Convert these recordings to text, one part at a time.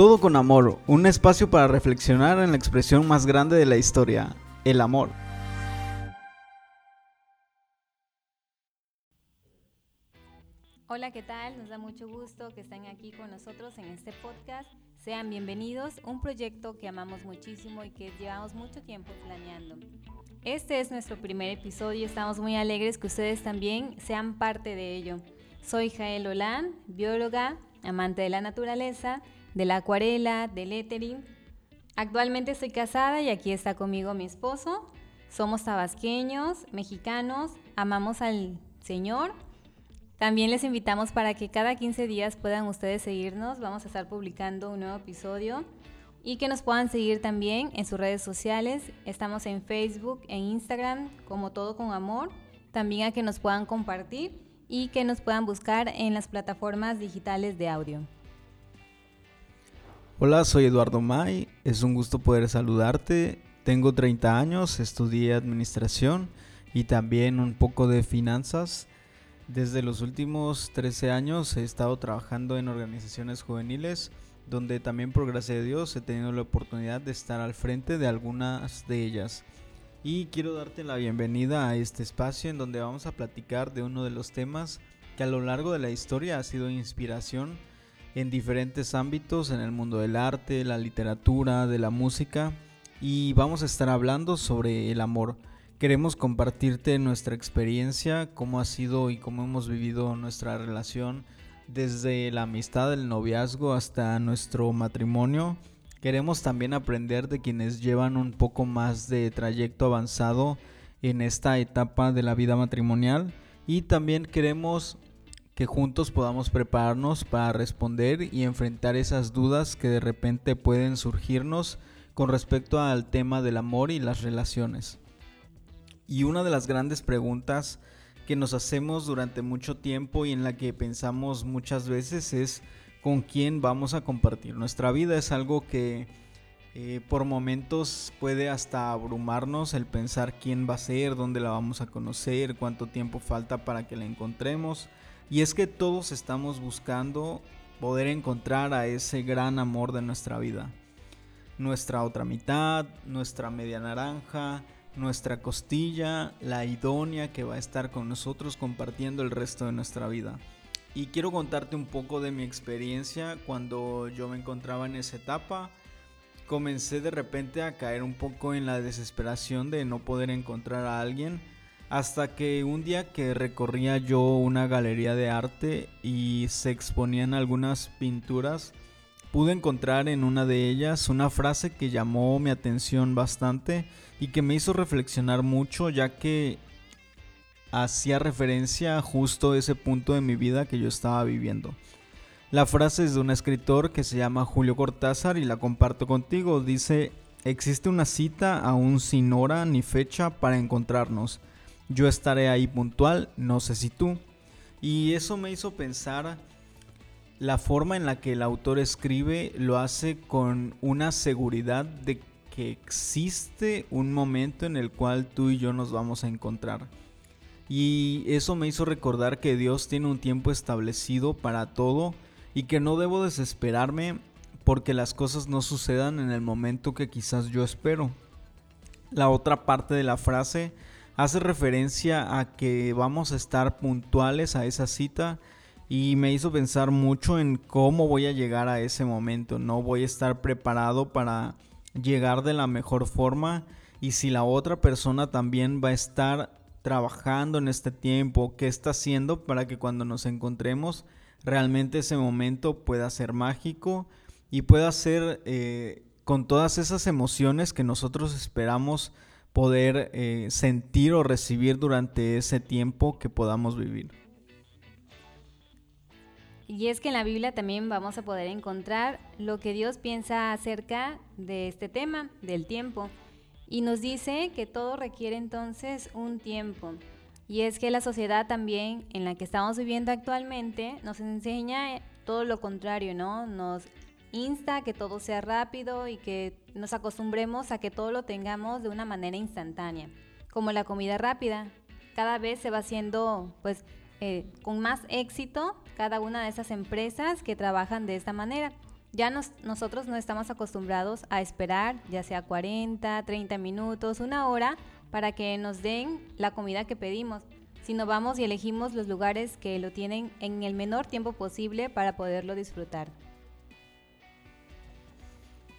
Todo con amor, un espacio para reflexionar en la expresión más grande de la historia, el amor. Hola, ¿qué tal? Nos da mucho gusto que estén aquí con nosotros en este podcast. Sean bienvenidos, un proyecto que amamos muchísimo y que llevamos mucho tiempo planeando. Este es nuestro primer episodio y estamos muy alegres que ustedes también sean parte de ello. Soy Jael Olán, bióloga, amante de la naturaleza, de la acuarela, del lettering. Actualmente estoy casada y aquí está conmigo mi esposo. Somos tabasqueños, mexicanos, amamos al Señor. También les invitamos para que cada 15 días puedan ustedes seguirnos. Vamos a estar publicando un nuevo episodio y que nos puedan seguir también en sus redes sociales. Estamos en Facebook, en Instagram, como todo con amor. También a que nos puedan compartir y que nos puedan buscar en las plataformas digitales de audio. Hola, soy Eduardo May. Es un gusto poder saludarte. Tengo 30 años, estudié administración y también un poco de finanzas. Desde los últimos 13 años he estado trabajando en organizaciones juveniles donde también por gracia de Dios he tenido la oportunidad de estar al frente de algunas de ellas. Y quiero darte la bienvenida a este espacio en donde vamos a platicar de uno de los temas que a lo largo de la historia ha sido inspiración en diferentes ámbitos, en el mundo del arte, la literatura, de la música, y vamos a estar hablando sobre el amor. Queremos compartirte nuestra experiencia, cómo ha sido y cómo hemos vivido nuestra relación desde la amistad, el noviazgo hasta nuestro matrimonio. Queremos también aprender de quienes llevan un poco más de trayecto avanzado en esta etapa de la vida matrimonial y también queremos que juntos podamos prepararnos para responder y enfrentar esas dudas que de repente pueden surgirnos con respecto al tema del amor y las relaciones. Y una de las grandes preguntas que nos hacemos durante mucho tiempo y en la que pensamos muchas veces es con quién vamos a compartir nuestra vida. Es algo que eh, por momentos puede hasta abrumarnos el pensar quién va a ser, dónde la vamos a conocer, cuánto tiempo falta para que la encontremos. Y es que todos estamos buscando poder encontrar a ese gran amor de nuestra vida. Nuestra otra mitad, nuestra media naranja, nuestra costilla, la idónea que va a estar con nosotros compartiendo el resto de nuestra vida. Y quiero contarte un poco de mi experiencia cuando yo me encontraba en esa etapa. Comencé de repente a caer un poco en la desesperación de no poder encontrar a alguien. Hasta que un día que recorría yo una galería de arte y se exponían algunas pinturas, pude encontrar en una de ellas una frase que llamó mi atención bastante y que me hizo reflexionar mucho ya que hacía referencia a justo ese punto de mi vida que yo estaba viviendo. La frase es de un escritor que se llama Julio Cortázar y la comparto contigo. Dice, existe una cita aún sin hora ni fecha para encontrarnos. Yo estaré ahí puntual, no sé si tú. Y eso me hizo pensar la forma en la que el autor escribe lo hace con una seguridad de que existe un momento en el cual tú y yo nos vamos a encontrar. Y eso me hizo recordar que Dios tiene un tiempo establecido para todo y que no debo desesperarme porque las cosas no sucedan en el momento que quizás yo espero. La otra parte de la frase hace referencia a que vamos a estar puntuales a esa cita y me hizo pensar mucho en cómo voy a llegar a ese momento. No voy a estar preparado para llegar de la mejor forma y si la otra persona también va a estar trabajando en este tiempo, qué está haciendo para que cuando nos encontremos realmente ese momento pueda ser mágico y pueda ser eh, con todas esas emociones que nosotros esperamos poder eh, sentir o recibir durante ese tiempo que podamos vivir. Y es que en la Biblia también vamos a poder encontrar lo que Dios piensa acerca de este tema, del tiempo. Y nos dice que todo requiere entonces un tiempo. Y es que la sociedad también en la que estamos viviendo actualmente nos enseña todo lo contrario, ¿no? Nos insta que todo sea rápido y que nos acostumbremos a que todo lo tengamos de una manera instantánea, como la comida rápida. Cada vez se va haciendo pues eh, con más éxito cada una de esas empresas que trabajan de esta manera. ya nosotros no estamos acostumbrados a esperar ya sea 40, 30 minutos, una hora para que nos den la comida que pedimos, sino vamos y elegimos los lugares que lo tienen en el menor tiempo posible para poderlo disfrutar.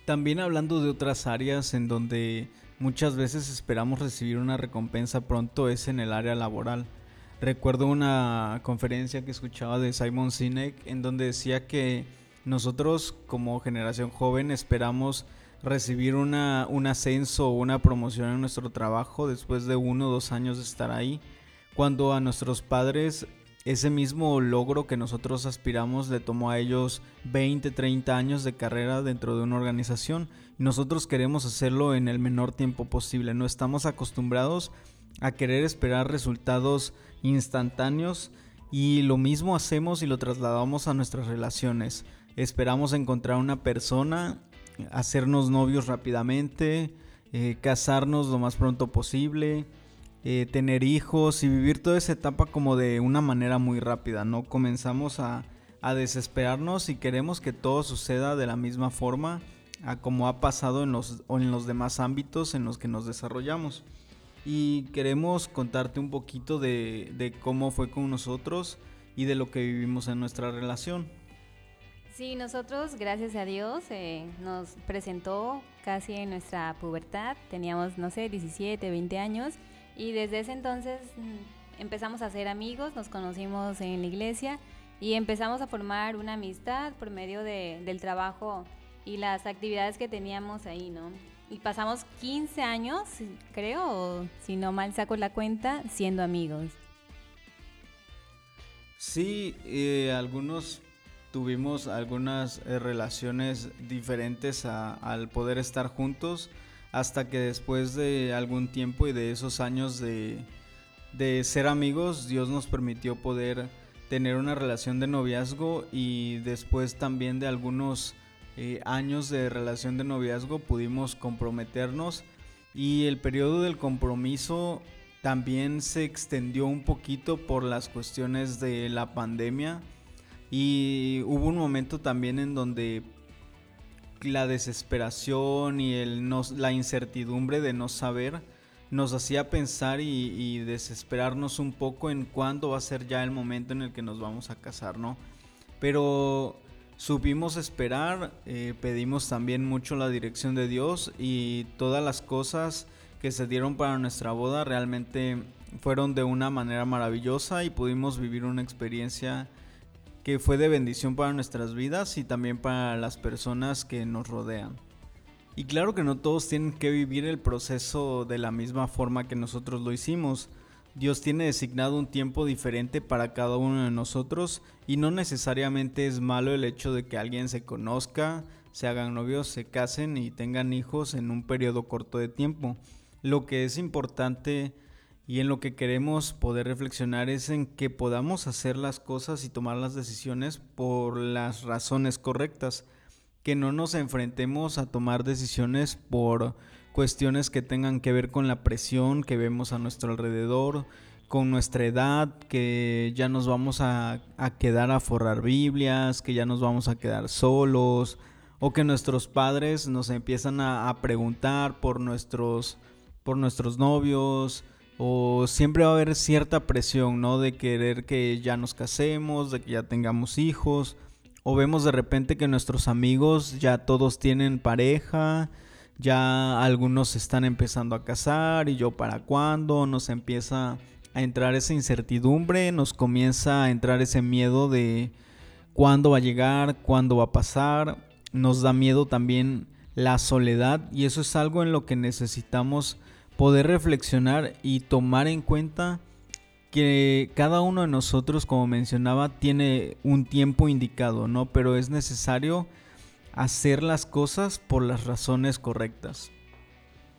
También hablando de otras áreas en donde muchas veces esperamos recibir una recompensa pronto es en el área laboral. Recuerdo una conferencia que escuchaba de Simon Sinek en donde decía que nosotros como generación joven esperamos recibir una, un ascenso o una promoción en nuestro trabajo después de uno o dos años de estar ahí, cuando a nuestros padres ese mismo logro que nosotros aspiramos le tomó a ellos 20, 30 años de carrera dentro de una organización. Nosotros queremos hacerlo en el menor tiempo posible. No estamos acostumbrados a querer esperar resultados instantáneos y lo mismo hacemos y lo trasladamos a nuestras relaciones. Esperamos encontrar una persona, hacernos novios rápidamente, eh, casarnos lo más pronto posible, eh, tener hijos y vivir toda esa etapa como de una manera muy rápida, ¿no? Comenzamos a, desesperarnos y queremos que todo suceda de la misma forma a como ha pasado en los, en los demás ámbitos en los que nos desarrollamos. Y queremos contarte un poquito de, de cómo fue con nosotros y de lo que vivimos en nuestra relación. Sí, nosotros, gracias a Dios, eh, nos presentó casi en nuestra pubertad. Teníamos, no sé, 17, 20 años. Y desde ese entonces mm, empezamos a ser amigos, nos conocimos en la iglesia y empezamos a formar una amistad por medio de, del trabajo y las actividades que teníamos ahí, ¿no? Y pasamos 15 años, creo, si no mal saco la cuenta, siendo amigos. Sí, eh, algunos tuvimos algunas eh, relaciones diferentes al poder estar juntos hasta que después de algún tiempo y de esos años de, ser amigos, Dios nos permitió poder tener una relación de noviazgo y después también de algunos eh, años de relación de noviazgo pudimos comprometernos y el periodo del compromiso también se extendió un poquito por las cuestiones de la pandemia y hubo un momento también en donde la desesperación y el la incertidumbre de no saber nos hacía pensar y, desesperarnos un poco en cuándo va a ser ya el momento en el que nos vamos a casar, ¿no? Pero supimos esperar, eh, pedimos también mucho la dirección de Dios y todas las cosas que se dieron para nuestra boda realmente fueron de una manera maravillosa y pudimos vivir una experiencia que fue de bendición para nuestras vidas y también para las personas que nos rodean. Y claro que no todos tienen que vivir el proceso de la misma forma que nosotros lo hicimos. Dios tiene designado un tiempo diferente para cada uno de nosotros y no necesariamente es malo el hecho de que alguien se conozca, se hagan novios, se casen y tengan hijos en un periodo corto de tiempo. Lo que es importante y en lo que queremos poder reflexionar es en que podamos hacer las cosas y tomar las decisiones por las razones correctas, que no nos enfrentemos a tomar decisiones por cuestiones que tengan que ver con la presión que vemos a nuestro alrededor, con nuestra edad, que ya nos vamos a, quedar a forrar Biblias, que ya nos vamos a quedar solos, o que nuestros padres nos empiezan a, a preguntar por nuestros, por nuestros novios, o siempre va a haber cierta presión, ¿no? De querer que ya nos casemos, de que ya tengamos hijos, o vemos de repente que nuestros amigos ya todos tienen pareja, ya algunos están empezando a casar y yo para cuándo, nos empieza a entrar esa incertidumbre, nos comienza a entrar ese miedo de cuándo va a llegar, cuándo va a pasar, nos da miedo también la soledad y eso es algo en lo que necesitamos poder reflexionar y tomar en cuenta que cada uno de nosotros, como mencionaba, tiene un tiempo indicado, ¿no? Pero es necesario hacer las cosas por las razones correctas.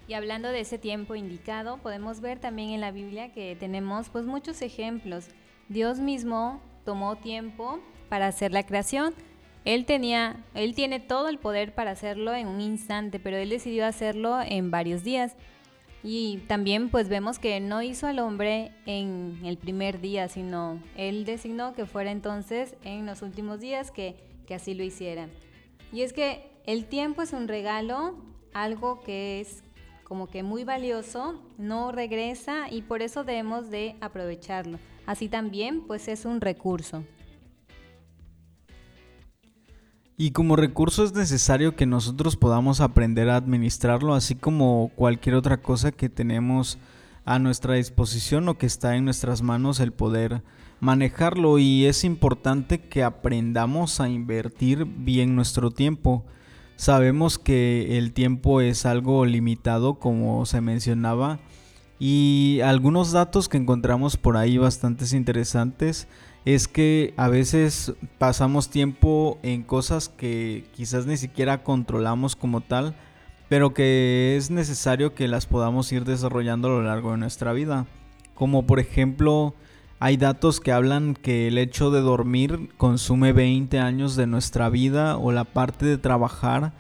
Y hablando de ese tiempo indicado, podemos ver también en la Biblia que tenemos pues muchos ejemplos. Dios mismo tomó tiempo para hacer la creación. Él tenía, él tiene todo el poder para hacerlo en un instante, pero él decidió hacerlo en varios días. Y también pues vemos que no hizo al hombre en el primer día, sino él designó que fuera entonces en los últimos días que, así lo hiciera. Y es que el tiempo es un regalo, algo que es como que muy valioso, no regresa y por eso debemos de aprovecharlo. Así también, pues es un recurso. Y como recurso es necesario que nosotros podamos aprender a administrarlo, así como cualquier otra cosa que tenemos a nuestra disposición o que está en nuestras manos el poder manejarlo. Y es importante que aprendamos a invertir bien nuestro tiempo. Sabemos que el tiempo es algo limitado, como se mencionaba, y algunos datos que encontramos por ahí bastante interesantes es que a veces pasamos tiempo en cosas que quizás ni siquiera controlamos como tal, pero que es necesario que las podamos ir desarrollando a lo largo de nuestra vida. Como por ejemplo, hay datos que hablan que el hecho de dormir consume 20 años de nuestra vida o la parte de trabajar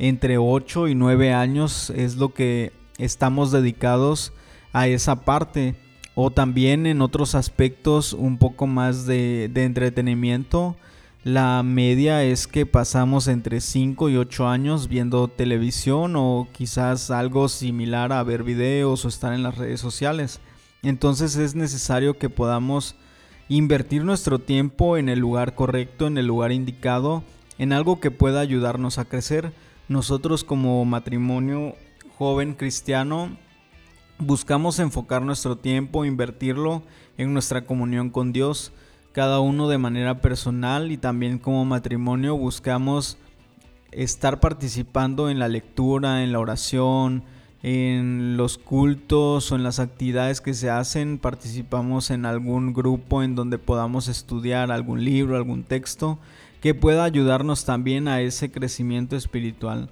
entre 8 y 9 años es lo que estamos dedicados a esa parte o también en otros aspectos un poco más de, entretenimiento. La media es que pasamos entre 5 y 8 años viendo televisión o quizás algo similar a ver videos o estar en las redes sociales. Entonces es necesario que podamos invertir nuestro tiempo en el lugar correcto, en el lugar indicado, en algo que pueda ayudarnos a crecer. Nosotros como matrimonio joven cristiano Buscamos enfocar nuestro tiempo, invertirlo en nuestra comunión con Dios, cada uno de manera personal y también como matrimonio buscamos estar participando en la lectura, en la oración, en los cultos o en las actividades que se hacen, participamos en algún grupo en donde podamos estudiar algún libro, algún texto que pueda ayudarnos también a ese crecimiento espiritual.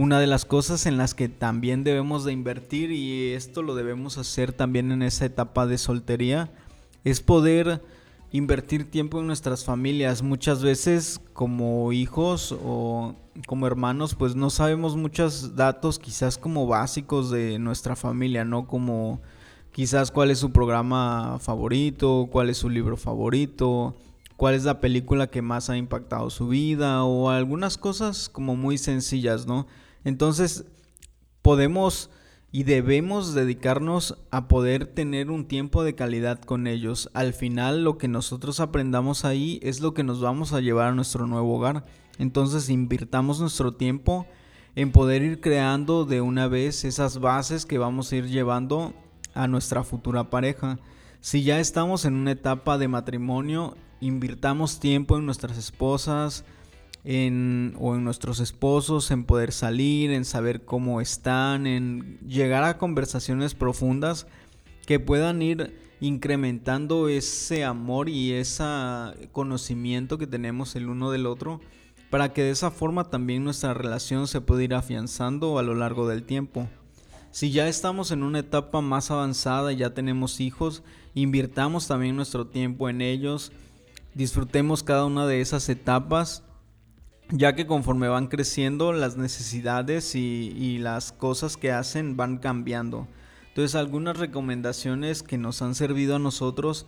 Una de las cosas en las que también debemos de invertir y esto lo debemos hacer también en esa etapa de soltería es poder invertir tiempo en nuestras familias. Muchas veces como hijos o como hermanos pues no sabemos muchos datos quizás como básicos de nuestra familia, ¿no? Como quizás cuál es su programa favorito, cuál es su libro favorito, cuál es la película que más ha impactado su vida o algunas cosas como muy sencillas, ¿no? Entonces podemos y debemos dedicarnos a poder tener un tiempo de calidad con ellos. Al final lo que nosotros aprendamos ahí es lo que nos vamos a llevar a nuestro nuevo hogar. Entonces invirtamos nuestro tiempo en poder ir creando de una vez esas bases que vamos a ir llevando a nuestra futura pareja. Si ya estamos en una etapa de matrimonio, invirtamos tiempo en nuestras esposas en, o en nuestros esposos, en poder salir, en saber cómo están, en llegar a conversaciones profundas que puedan ir incrementando ese amor y ese conocimiento que tenemos el uno del otro para que de esa forma también nuestra relación se pueda ir afianzando a lo largo del tiempo. Si ya estamos en una etapa más avanzada y ya tenemos hijos, invirtamos también nuestro tiempo en ellos, disfrutemos cada una de esas etapas, ya que conforme van creciendo las necesidades y, las cosas que hacen van cambiando. Entonces algunas recomendaciones que nos han servido a nosotros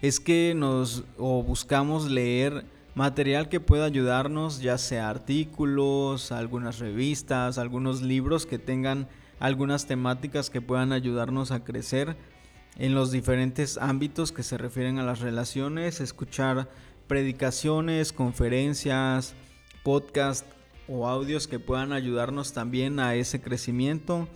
es que nos o buscamos leer material que pueda ayudarnos, ya sea artículos, algunas revistas, algunos libros que tengan algunas temáticas que puedan ayudarnos a crecer en los diferentes ámbitos que se refieren a las relaciones, escuchar predicaciones, conferencias, podcasts o audios que puedan ayudarnos también a ese crecimiento.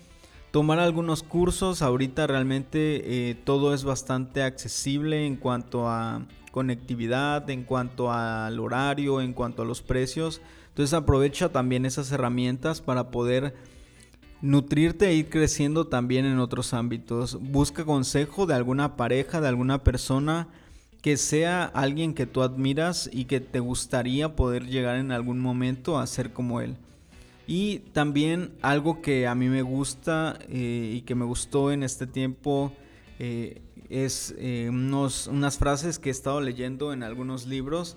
Tomar algunos cursos, ahorita realmente eh, todo es bastante accesible en cuanto a conectividad, en cuanto al horario, en cuanto a los precios. Entonces aprovecha también esas herramientas para poder Nutrirte e ir creciendo también en otros ámbitos. Busca consejo de alguna pareja, de alguna persona que sea alguien que tú admiras y que te gustaría poder llegar en algún momento a ser como él. Y también algo que a mí me gusta eh, y que me gustó en este tiempo eh, es eh, unas frases que he estado leyendo en algunos libros.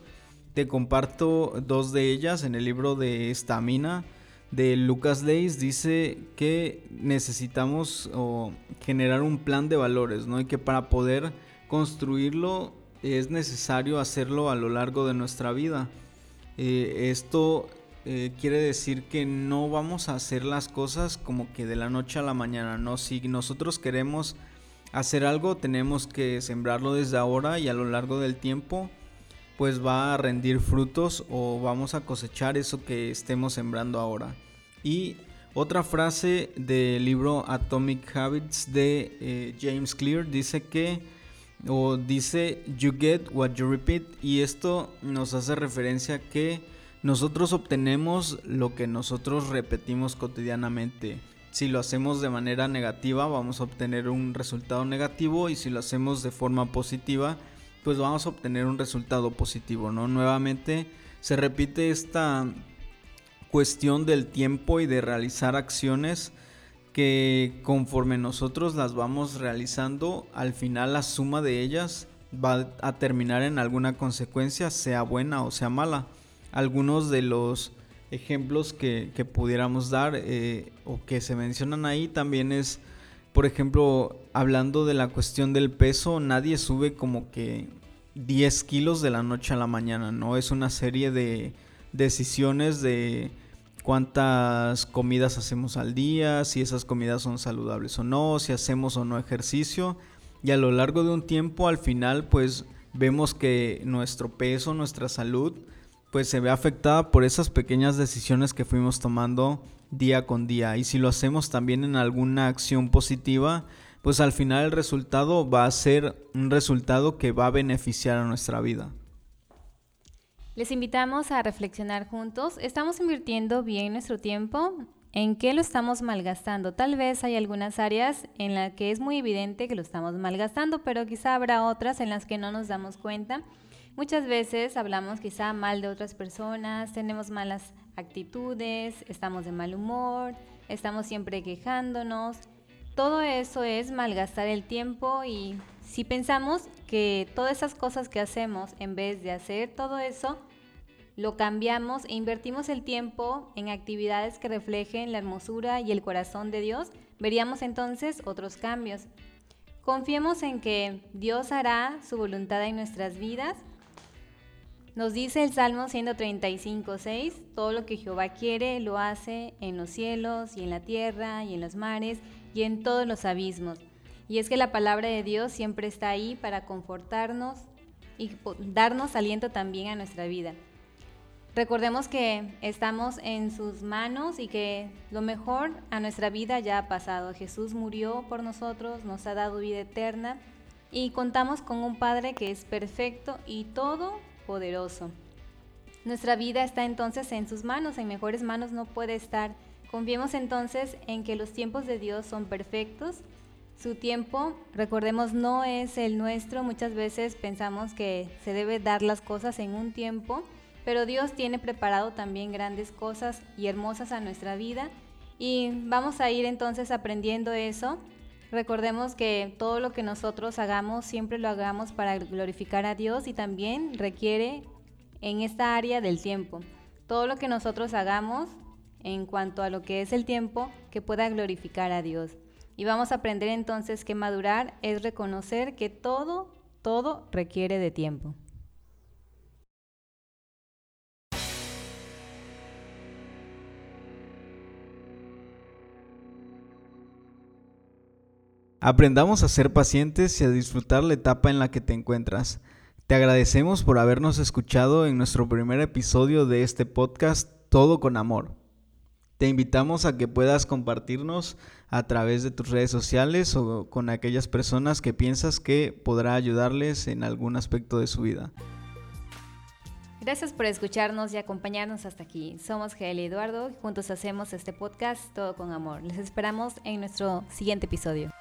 Te comparto dos de ellas en el libro de Estamina de Lucas Leis dice que necesitamos generar un plan de valores, ¿no? Y que para poder construirlo es necesario hacerlo a lo largo de nuestra vida. Eh, esto eh, quiere decir que no vamos a hacer las cosas como que de la noche a la mañana, ¿no? Si nosotros queremos hacer algo, tenemos que sembrarlo desde ahora y a lo largo del tiempo, pues va a rendir frutos o vamos a cosechar eso que estemos sembrando ahora. Y otra frase del libro Atomic Habits de eh, James Clear dice que, o dice, you get what you repeat, y esto nos hace referencia a que nosotros obtenemos lo que nosotros repetimos cotidianamente. Si lo hacemos de manera negativa vamos a obtener un resultado negativo y si lo hacemos de forma positiva pues vamos a obtener un resultado positivo, ¿no? Nuevamente se repite esta cuestión del tiempo y de realizar acciones que conforme nosotros las vamos realizando, al final la suma de ellas va a terminar en alguna consecuencia, sea buena o sea mala algunos de los ejemplos que, pudiéramos dar eh, o que se mencionan ahí también es, por ejemplo, hablando de la cuestión del peso, nadie sube como que 10 kilos de la noche a la mañana, ¿no? Es una serie de decisiones de cuántas comidas hacemos al día, si esas comidas son saludables o no, si hacemos o no ejercicio. Y a lo largo de un tiempo, al final, pues vemos que nuestro peso, nuestra salud, pues se ve afectada por esas pequeñas decisiones que fuimos tomando día con día. Y si lo hacemos también en alguna acción positiva, pues al final el resultado va a ser un resultado que va a beneficiar a nuestra vida. Les invitamos a reflexionar juntos. ¿Estamos invirtiendo bien nuestro tiempo? ¿En qué lo estamos malgastando? Tal vez hay algunas áreas en las que es muy evidente que lo estamos malgastando, pero quizá habrá otras en las que no nos damos cuenta. Muchas veces hablamos quizá mal de otras personas, tenemos malas actitudes, estamos de mal humor, estamos siempre quejándonos. Todo eso es malgastar el tiempo y si pensamos que todas esas cosas que hacemos, en vez de hacer todo eso, lo cambiamos e invertimos el tiempo en actividades que reflejen la hermosura y el corazón de Dios, veríamos entonces otros cambios. Confiemos en que Dios hará su voluntad en nuestras vidas nos dice el Salmo 135, 6, todo lo que Jehová quiere lo hace en los cielos y en la tierra y en los mares y en todos los abismos. Y es que la palabra de Dios siempre está ahí para confortarnos y darnos aliento también a nuestra vida. Recordemos que estamos en sus manos y que lo mejor a nuestra vida ya ha pasado. Jesús murió por nosotros, nos ha dado vida eterna y contamos con un Padre que es perfecto y todo poderoso. Nuestra vida está entonces en sus manos, en mejores manos no puede estar. Confiemos entonces en que los tiempos de Dios son perfectos. Su tiempo, recordemos, no es el nuestro. Muchas veces pensamos que se debe dar las cosas en un tiempo, pero Dios tiene preparado también grandes cosas y hermosas a nuestra vida. Y vamos a ir entonces aprendiendo eso Recordemos que todo lo que nosotros hagamos siempre lo hagamos para glorificar a Dios y también requiere en esta área del tiempo. Todo lo que nosotros hagamos en cuanto a lo que es el tiempo que pueda glorificar a Dios. Y vamos a aprender entonces que madurar es reconocer que todo, todo requiere de tiempo. Aprendamos a ser pacientes y a disfrutar la etapa en la que te encuentras. Te agradecemos por habernos escuchado en nuestro primer episodio de este podcast Todo con Amor. Te invitamos a que puedas compartirnos a través de tus redes sociales o con aquellas personas que piensas que podrá ayudarles en algún aspecto de su vida. Gracias por escucharnos y acompañarnos hasta aquí. Somos Gael y Eduardo y juntos hacemos este podcast Todo con Amor. Les esperamos en nuestro siguiente episodio.